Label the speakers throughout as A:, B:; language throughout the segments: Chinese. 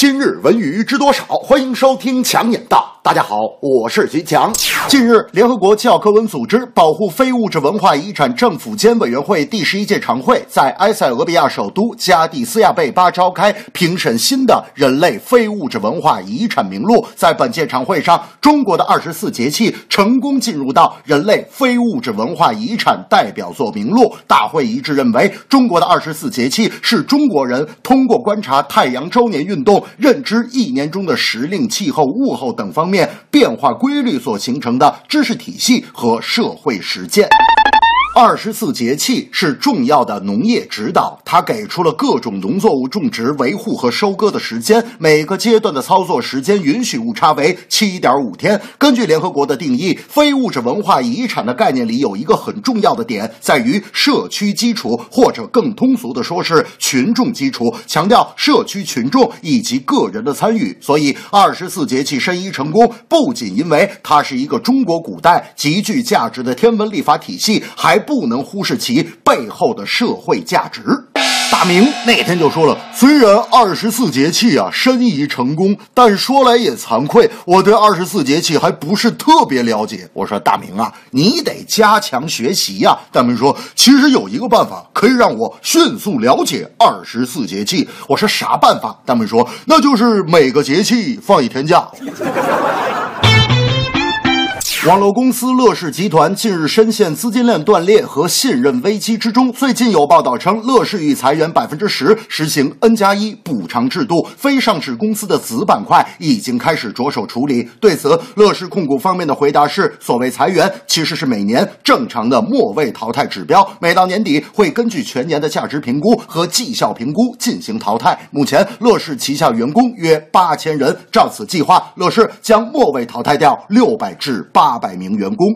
A: 今日文娱知多少？欢迎收听强眼道。大家好，我是徐强。近日，联合国教科文组织保护非物质文化遗产政府间委员会第十一届常会在埃塞俄比亚首都加的斯亚贝巴召开，评审新的人类非物质文化遗产名录。在本届常会上，中国的二十四节气成功进入到人类非物质文化遗产代表作名录。大会一致认为，中国的二十四节气是中国人通过观察太阳周年运动，认知一年中的时令、气候、物候等方面变化规律所形成的知识体系和社会实践。二十四节气是重要的农业指导，它给出了各种农作物种植、维护和收割的时间，每个阶段的操作时间允许误差为七点五天。根据联合国的定义，非物质文化遗产的概念里有一个很重要的点，在于社区基础，或者更通俗的说是群众基础，强调社区群众以及个人的参与。所以，二十四节气申遗成功，不仅因为它是一个中国古代极具价值的天文历法体系，还不能忽视其背后的社会价值。大明那天就说了，虽然二十四节气啊申遗成功，但说来也惭愧，我对二十四节气还不是特别了解。我说大明啊，你得加强学习呀。大明说，其实有一个办法可以让我迅速了解二十四节气。我说啥办法？大明说，那就是每个节气放一天假。网络公司乐视集团近日深陷资金链断裂和信任危机之中。最近有报道称，乐视欲裁员百分之十，实行 N 加一补偿制度。非上市公司的子板块已经开始着手处理。对此，乐视控股方面的回答是：所谓裁员，其实是每年正常的末位淘汰指标，每到年底会根据全年的价值评估和绩效评估进行淘汰。目前，乐视旗下员工约八千人，照此计划，乐视将末位淘汰掉六百至八。八百名员工。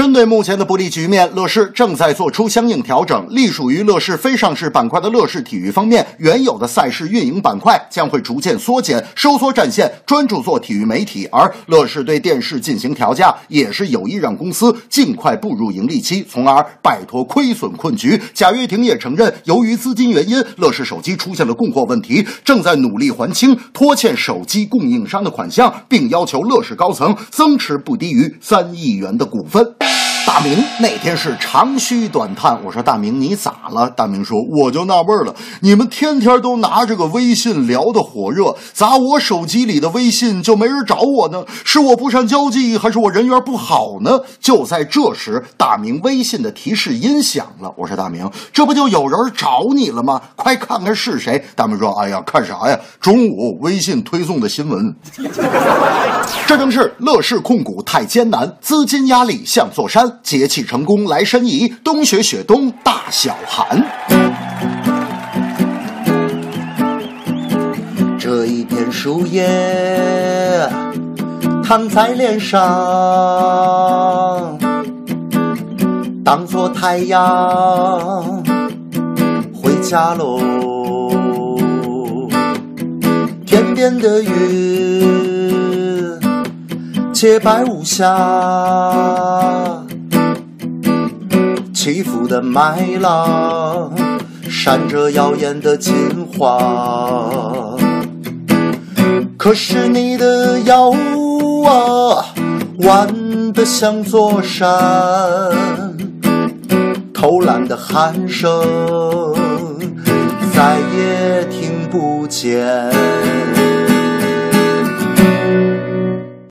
A: 针对目前的不利局面，乐视正在做出相应调整。隶属于乐视非上市板块的乐视体育方面，原有的赛事运营板块将会逐渐缩减，收缩战线，专注做体育媒体。而乐视对电视进行调价，也是有意让公司尽快步入盈利期，从而摆脱亏损困局。贾跃亭也承认，由于资金原因，乐视手机出现了供货问题，正在努力还清拖欠手机供应商的款项，并要求乐视高层增持不低于三亿元的股份。大明那天是长吁短叹，我说大明你咋了？大明说我就纳闷了，你们天天都拿着个微信聊得火热，咋我手机里的微信就没人找我呢？是我不善交际，还是我人缘不好呢？就在这时，大明微信的提示音响了。我说大明，这不就有人找你了吗？快看看是谁。大明说：哎呀，看啥呀？中午微信推送的新闻。这正是乐视控股太艰难，资金压力像座山。节气成功来申遗，冬雪雪冬大小寒。
B: 这一片树叶躺在脸上，当作太阳回家喽。天边的云洁白无瑕。起伏的麦浪，闪着耀眼的金黄。可是你的腰啊，弯得像座山，偷懒的鼾声再也听不见。